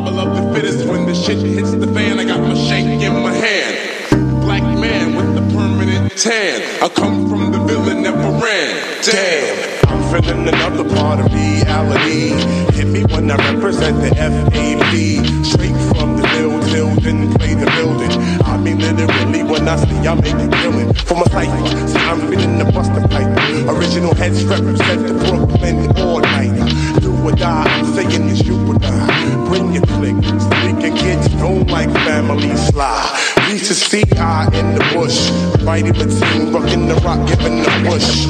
Survival of the fittest. When the shit hits the fan, I got my shank in my hand. Black man with the permanent tan. I come from the villain that ran. Damn. I'm feeling another part of reality. Hit me when I represent the FAP. Straight from the mill till play the building. I mean literally when I see I make a killing. For my cipher, see I'm feeling the buster pipe. Original heads represent the Brooklyn all night. Do or die, I'm saying it's you sly. Reach to see I in the bush. Fighting between rocking the rock, giving the push.